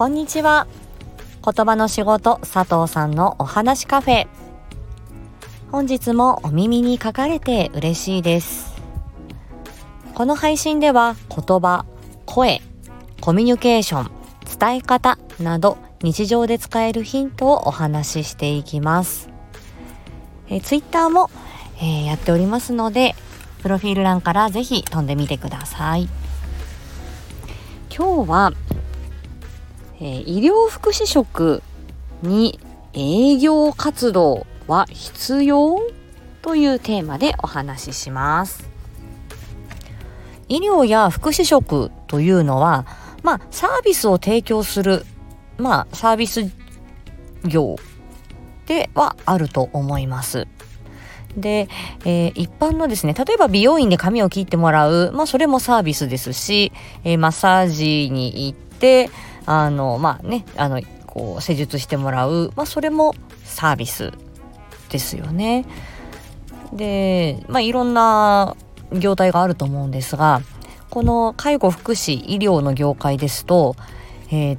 こんにちは。言葉の仕事佐藤さんのお話カフェ。本日もお耳に書かれて嬉しいです。この配信では言葉声コミュニケーション伝え方など日常で使えるヒントをお話ししていきます。えツイッターも、えー、やっておりますのでプロフィール欄からぜひ飛んでみてください。今日は、え、医療福祉職に営業活動は必要？というテーマでお話しします医療や福祉職というのはまあサービスを提供するまあサービス業ではあると思います。で、えー、一般のですね、例えば美容院で髪を切ってもらう、まあそれもサービスですし、えー、マッサージに行って、あの、まあね、あの、こう施術してもらう、まあそれもサービスですよね。で、まあいろんな業態があると思うんですが、この介護福祉医療の業界ですと、えー、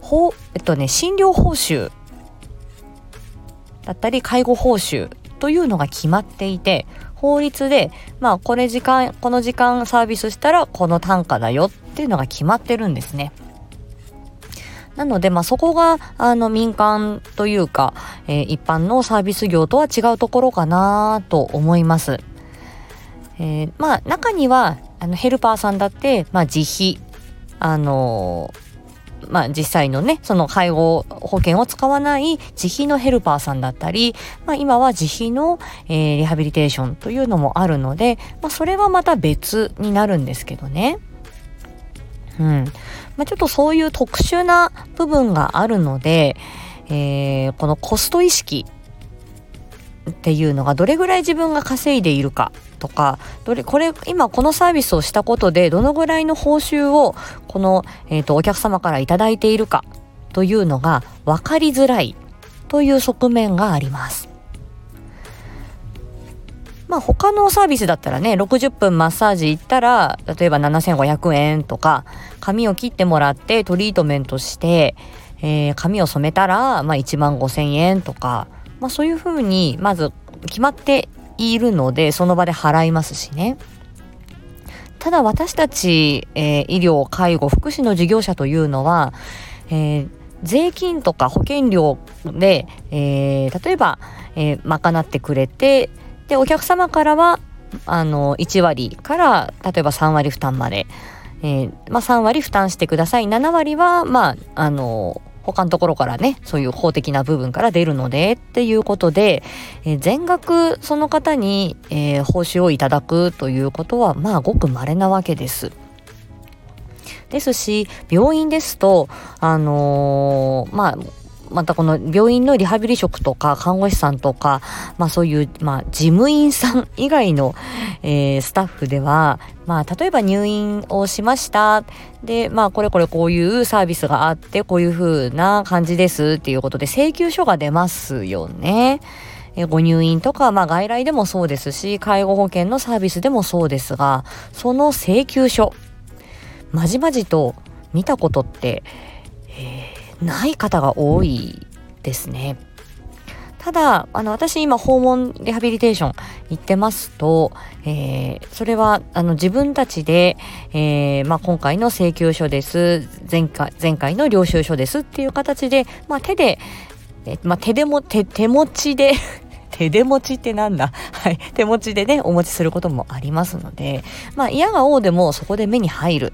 ほえっとね、診療報酬だったり介護報酬というのが決まっていて法律でまあこれ時間この時間サービスしたらこの単価だよっていうのが決まってるんですね。なので、まあ、そこがあの民間というか、えー、一般のサービス業とは違うところかなと思います。えー、まあ中にはあのヘルパーさんだって、まあ、自費あのーまあ、実際のねその介護保険を使わない自費のヘルパーさんだったり、まあ、今は自費の、えー、リハビリテーションというのもあるので、まあ、それはまた別になるんですけどね。うんまあ、ちょっとそういう特殊な部分があるので、えー、このコスト意識っていうのがどれぐらい自分が稼いでいるかとかどれこれ今このサービスをしたことでどのぐらいの報酬をこの、えーと、お客様から頂いているかというのが分かりづらいという側面があります。まあ他のサービスだったらね60分マッサージ行ったら例えば7500円とか髪を切ってもらってトリートメントして、えー、髪を染めたら、まあ、1万5000円とか、まあ、そういうふうにまず決まっているのでその場で払いますしね。ただ私たち、えー、医療介護福祉の事業者というのは、えー、税金とか保険料で、えー、例えば、えー、賄ってくれてでお客様からはあの1割から例えば3割負担まで、えーまあ、3割負担してください7割はまああの他のところからねそういう法的な部分から出るのでっていうことで、えー、全額その方に、えー、報酬をいただくということはまあごく稀なわけです。ですし病院ですとあのー、まあまたこの病院のリハビリ職とか看護師さんとか、まあそういう、まあ事務員さん以外の、えー、スタッフでは、まあ例えば入院をしました。で、まあこれこれこういうサービスがあって、こういう風な感じですっていうことで請求書が出ますよね。えご入院とか、まあ外来でもそうですし、介護保険のサービスでもそうですが、その請求書、まじまじと見たことって、えーない方が多いですね。ただ、あの、私今訪問リハビリテーション行ってますと、えー、それは、あの、自分たちで、えー、まあ、今回の請求書です、前回、前回の領収書ですっていう形で、まあ、手で、えまあ、手でも、手、手持ちで 手で持ちってなんだ？はい。手持ちでね、お持ちすることもありますので、まあ、嫌が応でもそこで目に入る。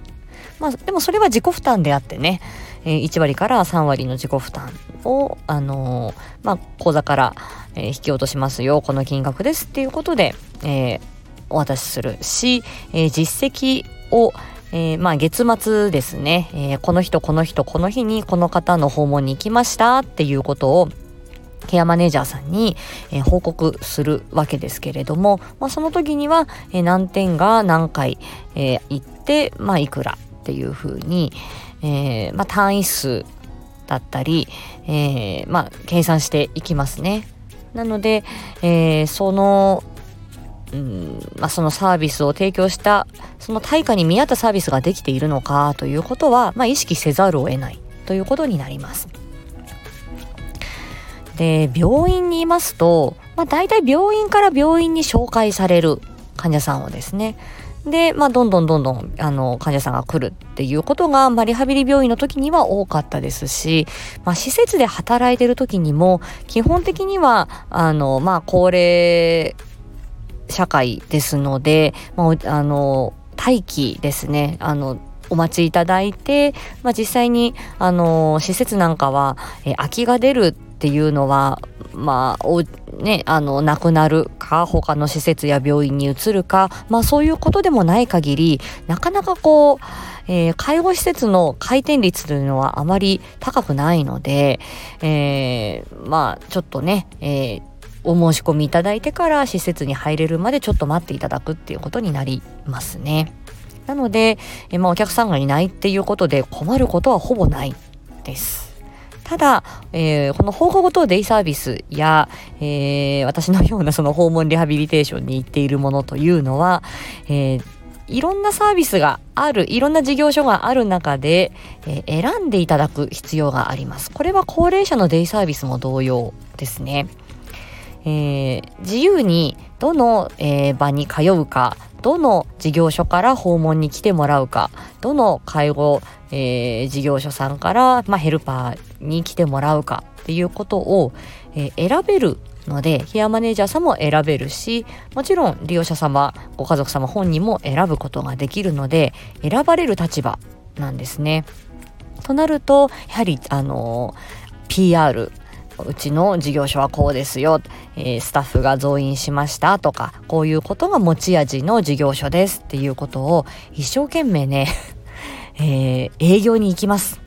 まあ、でもそれは自己負担であってね、え、1割から3割の自己負担を、あの、まあ、口座から、え、引き落としますよ、この金額ですっていうことで、え、お渡しするし、え、実績を、えー、まあ月末ですね、えー、この人この人この日にこの方の訪問に行きましたっていうことをケアマネージャーさんに、えー、報告するわけですけれども、まあ、その時には、えー、何点が何回、え、行って、まあ、いくらっていうふうに、えー、まあ、単位数だったり、えー、まあ、計算していきますね。なので、えー、その、うんまあ、そのサービスを提供したその対価に見合ったサービスができているのかということは、まあ、意識せざるを得ないということになります。で病院にいますと、まあ、大体病院から病院に紹介される患者さんをですねで、まあ、どんどんどんどんあの患者さんが来るっていうことが、まあ、リハビリ病院の時には多かったですし、まあ、施設で働いてる時にも基本的にはあの、まあ、高齢社会ですので、まあ、あの待機ですね。あのお待ちいただいて、まあ、実際にあの施設なんかは、え空きが出るっていうのはまあおねあの亡くなるか他の施設や病院に移るかまあそういうことでもない限りなかなかこう、えー、介護施設の回転率というのはあまり高くないので、えー、まあちょっとね、えーお申し込みいただいてから施設に入れるまでちょっと待っていただくっていうことになりますね。なので、えまあ、お客さんがいないっていうことで困ることはほぼないです。ただ、えー、この放課後等デイサービスや、えー、私のようなその訪問リハビリテーションに行っているものというのは、えー、いろんなサービスがある、いろんな事業所がある中で、えー、選んでいただく必要があります。これは高齢者のデイサービスも同様ですね。えー、自由にどの、えー、場に通うかどの事業所から訪問に来てもらうかどの介護、えー、事業所さんから、まあ、ヘルパーに来てもらうかっていうことを、えー、選べるのでケアマネージャーさんも選べるしもちろん利用者様ご家族様本人も選ぶことができるので選ばれる立場なんですね。となるとやはりあの PR うちの事業所はこうですよ、えー、スタッフが増員しましたとか、こういうことが持ち味の事業所ですっていうことを一生懸命ね、えー、営業に行きます。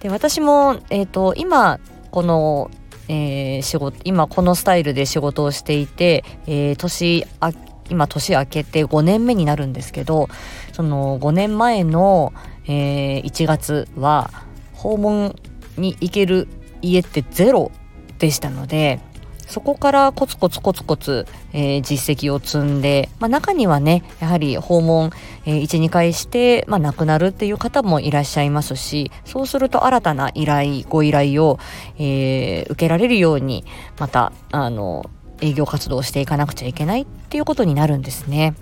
で、私も、えっ、ー、と、今、この、えー、仕事、今このスタイルで仕事をしていて、えー、年あ、今年明けて5年目になるんですけど、その5年前の、えー、1月は訪問に行ける家ってゼロでしたのでそこからコツコツコツコツ、えー、実績を積んで、まあ、中にはねやはり訪問、えー、12回して、まあ、亡くなるっていう方もいらっしゃいますしそうすると新たな依頼ご依頼を、えー、受けられるようにまたあの営業活動をしていかなくちゃいけないっていうことになるんですね。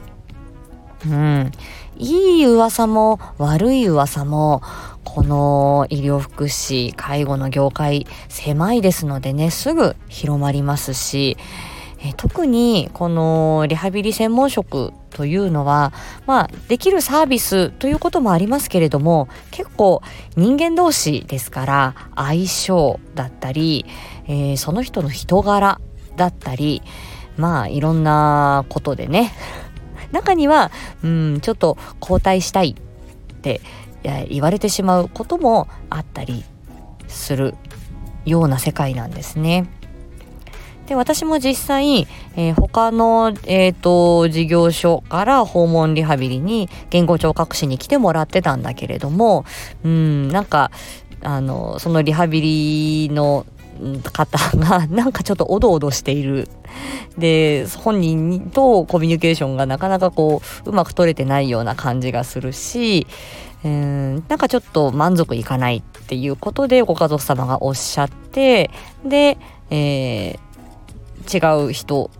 うん、いい噂も悪い噂もこの医療福祉介護の業界狭いですのでねすぐ広まりますし特にこのリハビリ専門職というのはまあできるサービスということもありますけれども結構人間同士ですから相性だったり、えー、その人の人柄だったりまあいろんなことでね中にはうんちょっと交代したいって言われてしまうこともあったりするような世界なんですね。で私も実際、えー、他の、えーと、事業所から訪問リハビリに言語聴覚士に来てもらってたんだけれどもうんなんかあのそのリハビリの方が なんかちょっとおどおどしているで本人とコミュニケーションがなかなかこううまく取れてないような感じがするしうん。なんかちょっと満足いかないっていうことでご家族様がおっしゃってで、えー、違う人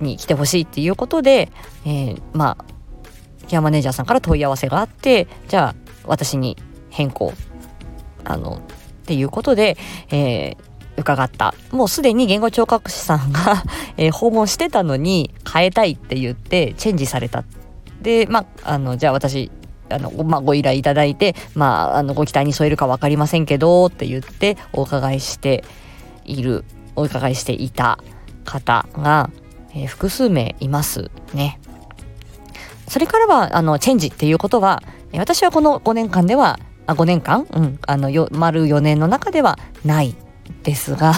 に来てほしいっていうことで、えー、まあケアマネージャーさんから問い合わせがあってじゃあ私に変更あのっていうことで、えー、伺った。もうすでに言語聴覚士さんが えー、訪問してたのに変えたいって言ってチェンジされた。でまああのじゃあ私あの、まあ、ご依頼いただいて、まあ、あの、ご期待に添えるか分かりませんけど、って言ってお伺いしている、お伺いしていた方が、えー、複数名いますね。それからは、あの、チェンジっていうことは、私はこの5年間では、あ、5年間？うん、あの、よ、丸4年の中ではないですが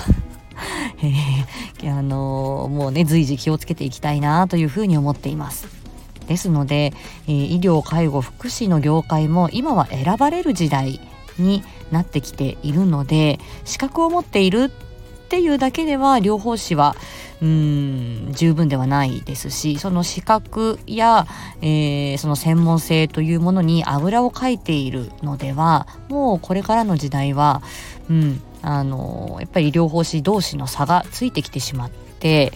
えー、あのー、もうね、随時気をつけていきたいなというふうに思っています。ですので、えー、医療介護福祉の業界も今は選ばれる時代になってきているので資格を持っているっていうだけでは療法士はうん十分ではないですしその資格や、えー、その専門性というものにあぐらをかいているのではもうこれからの時代は、うん、あのやっぱり療法士同士の差がついてきてしまって、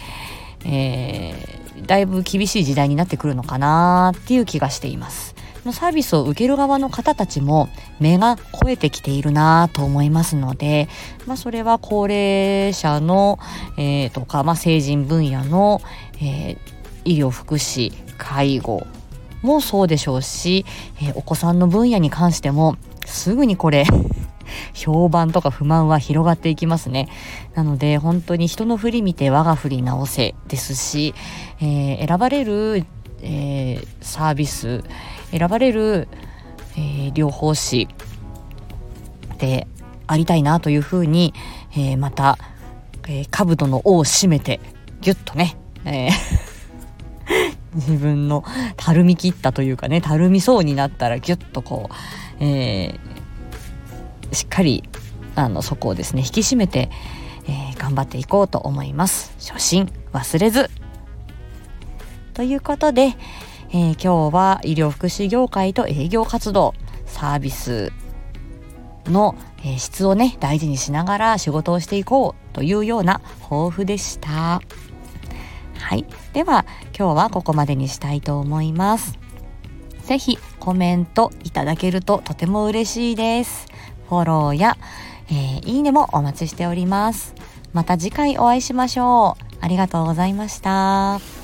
えー、だいぶ厳しい時代になってくるのかなっていう気がしています。サービスを受ける側の方たちも目が肥えてきているなと思いますので、まあ、それは高齢者の、えー、とか、まあ、成人分野の、えー、医療福祉介護もそうでしょうし、えー、お子さんの分野に関してもすぐにこれ評判とか不満は広がっていきますね。なので本当に人の振り見て我が振り直せですし、えー、選ばれる、えー、サービス選ばれる、えー、療法士でありたいなというふうに、えー、また、えー、兜の尾を締めてギュッとね、えー 自分のたるみ切ったというかねたるみそうになったらギュッとこう、えー、しっかりあのそこをですね引き締めて、えー、頑張っていこうと思います初心忘れずということで、えー、今日は医療福祉業界と営業活動サービスの、えー、質をね大事にしながら仕事をしていこうというような抱負でした。はい。では今日はここまでにしたいと思います。ぜひコメントいただけるととても嬉しいです。フォローや、えー、いいねもお待ちしております。また次回お会いしましょう。ありがとうございました。